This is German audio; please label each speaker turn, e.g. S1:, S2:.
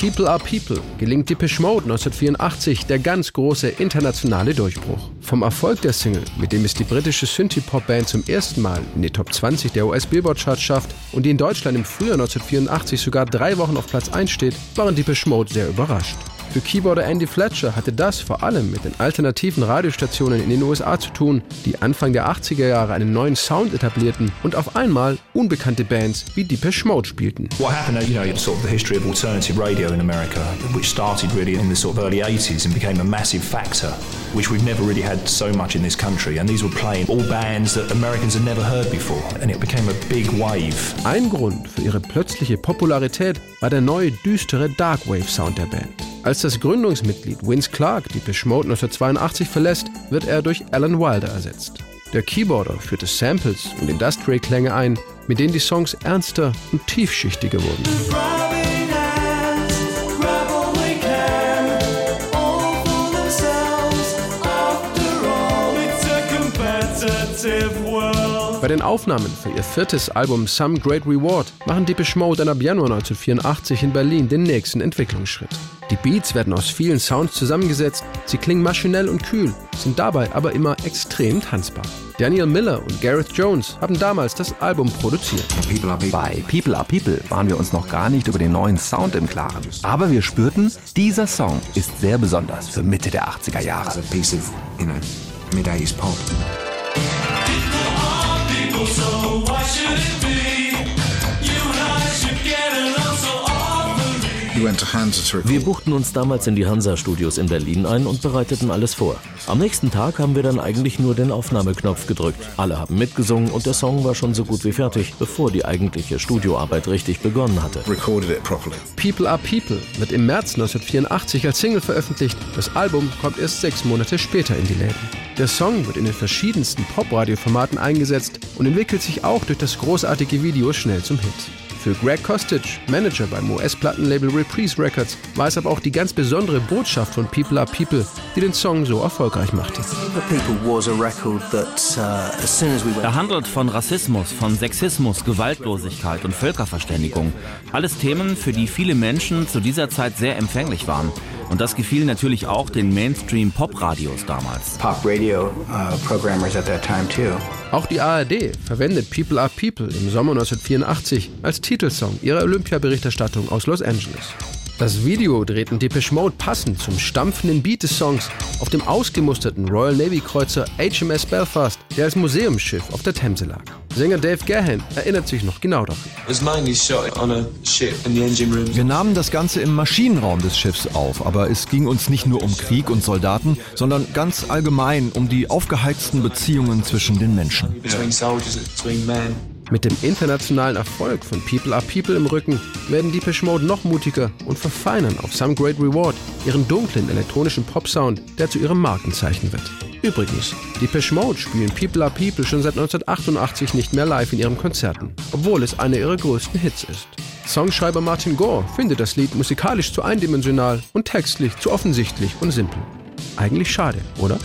S1: People Are People gelingt Depeche Mode 1984 der ganz große internationale Durchbruch. Vom Erfolg der Single, mit dem es die britische Synthie-Pop-Band zum ersten Mal in die Top 20 der US-Billboard-Charts schafft und die in Deutschland im Frühjahr 1984 sogar drei Wochen auf Platz 1 steht, waren Depeche Mode sehr überrascht. Für Keyboarder Andy Fletcher hatte das vor allem mit den alternativen Radiostationen in den USA zu tun, die Anfang der 80er Jahre einen neuen Sound etablierten und auf einmal unbekannte Bands wie Depeche Mode spielten.
S2: What happened, you know, sort of the history of alternative radio in America, which started really in the sort of early 80s and became a massive factor, which we've never really had so much in this country. And these were playing all bands that Americans had never heard before. And it became a big wave.
S1: Ein Grund für ihre plötzliche Popularität war der neue düstere Darkwave-Sound der Band. Als das Gründungsmitglied Vince Clark die Mode 1982 verlässt, wird er durch Alan Wilder ersetzt. Der Keyboarder führte Samples und Industrial-Klänge ein, mit denen die Songs ernster und tiefschichtiger wurden. Bei den Aufnahmen für ihr viertes Album Some Great Reward machen Depeche Mode dann ab Januar 1984 in Berlin den nächsten Entwicklungsschritt. Die Beats werden aus vielen Sounds zusammengesetzt, sie klingen maschinell und kühl, sind dabei aber immer extrem tanzbar. Daniel Miller und Gareth Jones haben damals das Album produziert.
S3: Bei People Are People waren wir uns noch gar nicht über den neuen Sound im Klaren. Aber wir spürten, dieser Song ist sehr besonders für Mitte der 80er Jahre.
S4: Wir buchten uns damals in die Hansa-Studios in Berlin ein und bereiteten alles vor. Am nächsten Tag haben wir dann eigentlich nur den Aufnahmeknopf gedrückt. Alle haben mitgesungen und der Song war schon so gut wie fertig, bevor die eigentliche Studioarbeit richtig begonnen hatte.
S1: People Are People wird im März 1984 als Single veröffentlicht. Das Album kommt erst sechs Monate später in die Läden. Der Song wird in den verschiedensten Pop-Radio-Formaten eingesetzt und entwickelt sich auch durch das großartige Video schnell zum Hit. Für Greg Kostic, Manager beim US-Plattenlabel Reprise Records, war es aber auch die ganz besondere Botschaft von People Are People, die den Song so erfolgreich machte.
S5: Er handelt von Rassismus, von Sexismus, Gewaltlosigkeit und Völkerverständigung. Alles Themen, für die viele Menschen zu dieser Zeit sehr empfänglich waren. Und das gefiel natürlich auch den Mainstream-Pop-Radios damals.
S6: Pop radio uh, programmers at that time too.
S1: Auch die ARD verwendet People Are People im Sommer 1984 als Titelsong ihrer Olympiaberichterstattung aus Los Angeles. Das Video drehten Depeche Mode passend zum stampfenden Beat des Songs auf dem ausgemusterten Royal Navy Kreuzer HMS Belfast, der als Museumsschiff auf der Themse lag. Sänger Dave Gahan erinnert sich noch genau daran.
S7: Wir nahmen das Ganze im Maschinenraum des Schiffs auf, aber es ging uns nicht nur um Krieg und Soldaten, sondern ganz allgemein um die aufgeheizten Beziehungen zwischen den Menschen.
S1: Mit dem internationalen Erfolg von People Are People im Rücken werden Depeche Mode noch mutiger und verfeinern auf Some Great Reward ihren dunklen elektronischen Pop-Sound, der zu ihrem Markenzeichen wird. Übrigens, Depeche Mode spielen People Are People schon seit 1988 nicht mehr live in ihren Konzerten, obwohl es einer ihrer größten Hits ist. Songschreiber Martin Gore findet das Lied musikalisch zu eindimensional und textlich zu offensichtlich und simpel. Eigentlich schade, oder?